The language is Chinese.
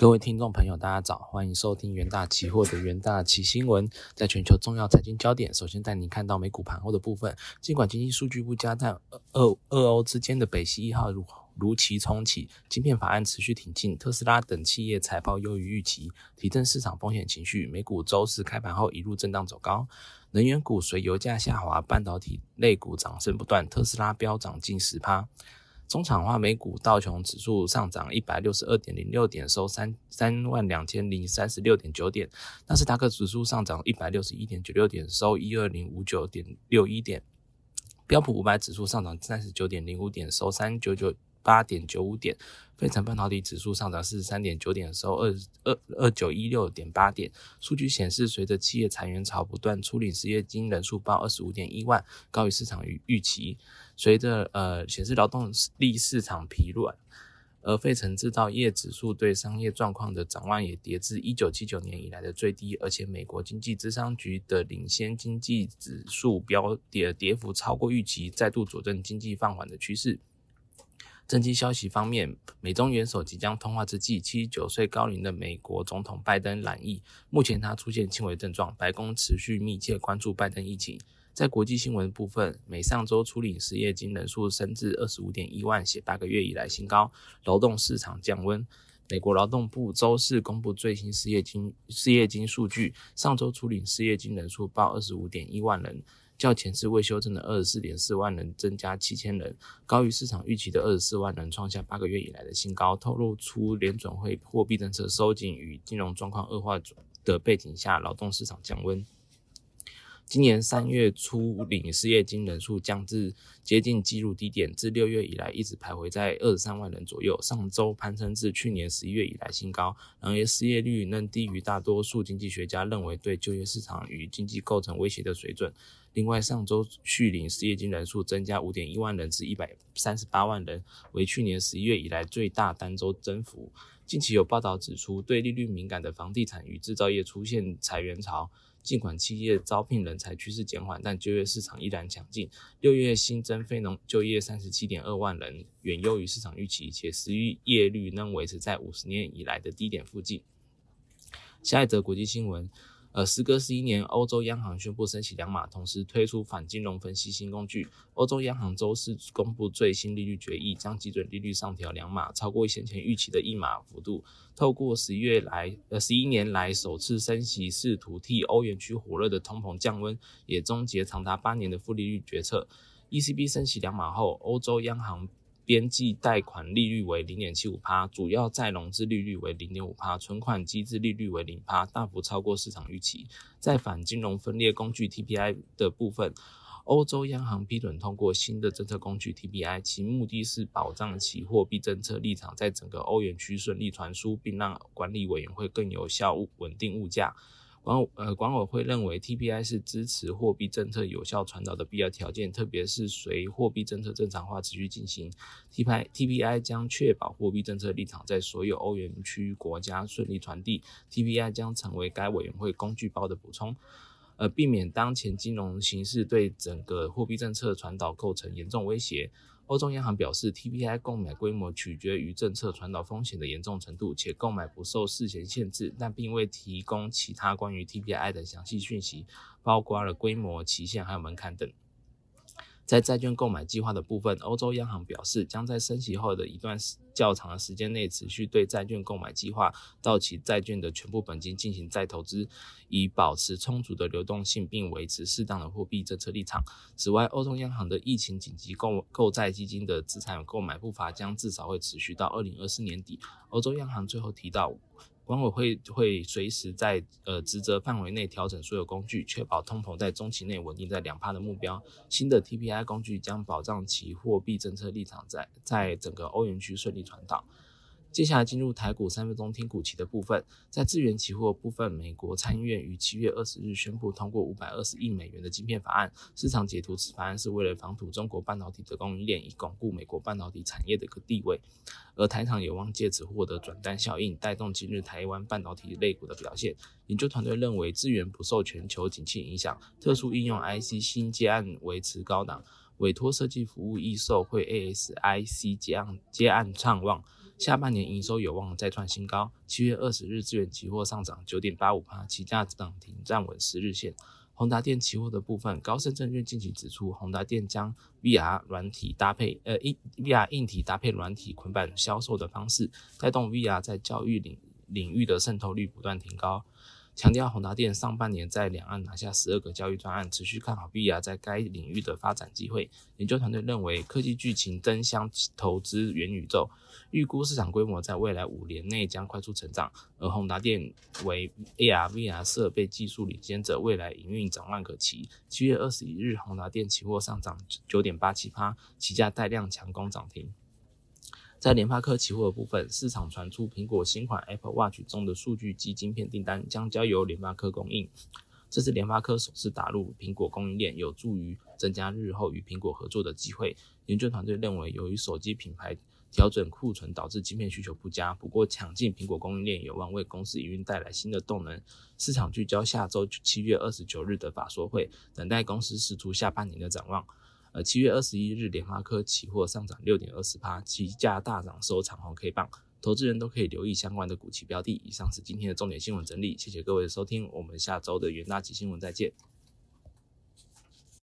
各位听众朋友，大家早，欢迎收听元大期货的元大期新闻。在全球重要财经焦点，首先带您看到美股盘后的部分。尽管经济数据不佳，但俄俄欧之间的北溪一号如如期重启，晶片法案持续挺进，特斯拉等企业财报优于预期，提振市场风险情绪。美股周四开盘后一路震荡走高，能源股随油价下滑，半导体类股涨声不断，特斯拉飙涨近十趴。中场化，美股道琼指数上涨一百六十二点零六点，收三三万两千零三十六点九点；纳斯达克指数上涨一百六十一点九六点，收一二零五九点六一点；标普五百指数上涨三十九点零五点，收三九九八点九五点；非成半导体指数上涨四十三点九点，收二二二九一六点八点。数据显示，随着企业裁员潮不断，初领失业金人数报二十五点一万，高于市场预预期。随着呃显示劳动力市场疲软，而费城制造业指数对商业状况的展望也跌至一九七九年以来的最低，而且美国经济智商局的领先经济指数标跌跌幅超过预期，再度佐证经济放缓的趋势。政绩消息方面，美中元首即将通话之际，七十九岁高龄的美国总统拜登染疫，目前他出现轻微症状，白宫持续密切关注拜登疫情。在国际新闻部分，美上周初领失业金人数升至二十五点一万，写八个月以来新高。劳动市场降温。美国劳动部周四公布最新失业金失业金数据，上周初领失业金人数报二十五点一万人，较前次未修正的二十四点四万人增加七千人，高于市场预期的二十四万人，创下八个月以来的新高。透露出联准会货币政策收紧与金融状况恶化的背景下，劳动市场降温。今年三月初领失业金人数降至接近纪录低点，自六月以来一直徘徊在二十三万人左右。上周攀升至去年十一月以来新高，然而失业率仍低于大多数经济学家认为对就业市场与经济构成威胁的水准。另外，上周续领失业金人数增加五点一万人至一百三十八万人，为去年十一月以来最大单周增幅。近期有报道指出，对利率敏感的房地产与制造业出现裁员潮。尽管企业招聘人才趋势减缓，但就业市场依然强劲。六月新增非农就业三十七点二万人，远优于市场预期，且失业率仍维持在五十年以来的低点附近。下一则国际新闻。呃，时隔十一年，欧洲央行宣布升息两码，同时推出反金融分析新工具。欧洲央行周四公布最新利率决议，将基准利率上调两码，超过先前预期的一码幅度。透过十一月来，呃，十一年来首次升息，试图替欧元区火热的通膨降温，也终结长达八年的负利率决策。ECB 升息两码后，欧洲央行。边际贷款利率为零点七五帕，主要再融资利率为零点五帕，存款机制利率为零帕，大幅超过市场预期。在反金融分裂工具 TPI 的部分，欧洲央行批准通过新的政策工具 TPI，其目的是保障其货币政策立场在整个欧元区顺利传输，并让管理委员会更有效稳定物价。管呃管委会认为 TPI 是支持货币政策有效传导的必要条件，特别是随货币政策正常化持续进行，TPI TPI 将确保货币政策立场在所有欧元区国家顺利传递，TPI 将成为该委员会工具包的补充，呃，避免当前金融形势对整个货币政策传导构成严重威胁。欧洲央行表示，TPI 购买规模取决于政策传导风险的严重程度，且购买不受事前限制，但并未提供其他关于 TPI 的详细讯息，包括了规模、期限还有门槛等。在债券购买计划的部分，欧洲央行表示，将在升息后的一段较长的时间内，持续对债券购买计划到期债券的全部本金进行再投资，以保持充足的流动性，并维持适当的货币政策立场。此外，欧洲央行的疫情紧急购购债基金的资产购买步伐将至少会持续到二零二四年底。欧洲央行最后提到。管委会会随时在呃职责范围内调整所有工具，确保通膨在中期内稳定在两帕的目标。新的 TPI 工具将保障其货币政策立场在在整个欧元区顺利传导。接下来进入台股三分钟听股期的部分，在资源期货部分，美国参议院于七月二十日宣布通过五百二十亿美元的晶片法案。市场解读此法案是为了防堵中国半导体的供应链，以巩固美国半导体产业的一个地位。而台厂有望借此获得转单效应，带动今日台湾半导体类股的表现。研究团队认为，资源不受全球景气影响，特殊应用 IC 新接案维持高档，委托设计服务易受会 ASIC 接案接案畅旺。下半年营收有望再创新高。七月二十日，资源期货上涨九点八五%，起价涨停站稳十日线。宏达电期货的部分，高盛证券近期指出，宏达电将 VR 软体搭配呃硬 VR 硬体搭配软体捆绑销售的方式，带动 VR 在教育领领域的渗透率不断提高。强调宏达电上半年在两岸拿下十二个交易专案，持续看好 VR 在该领域的发展机会。研究团队认为，科技巨擎争相投资元宇宙，预估市场规模在未来五年内将快速成长。而宏达电为 AR VR 设备技术领先者，未来营运展望可期。七月二十一日，宏达电期货上涨九点八七%，期价带量强攻涨停。在联发科期货的部分，市场传出苹果新款 Apple Watch 中的数据及晶片订单将交由联发科供应。这是联发科首次打入苹果供应链，有助于增加日后与苹果合作的机会。研究团队认为，由于手机品牌调整库存导致晶片需求不佳，不过抢进苹果供应链有望为公司营运带来新的动能。市场聚焦下周七月二十九日的法说会，等待公司释出下半年的展望。七月二十一日，联发科期货上涨六点二十八，期价大涨收长红 K 棒，投资人都可以留意相关的股期标的。以上是今天的重点新闻整理，谢谢各位的收听，我们下周的元大吉新闻再见。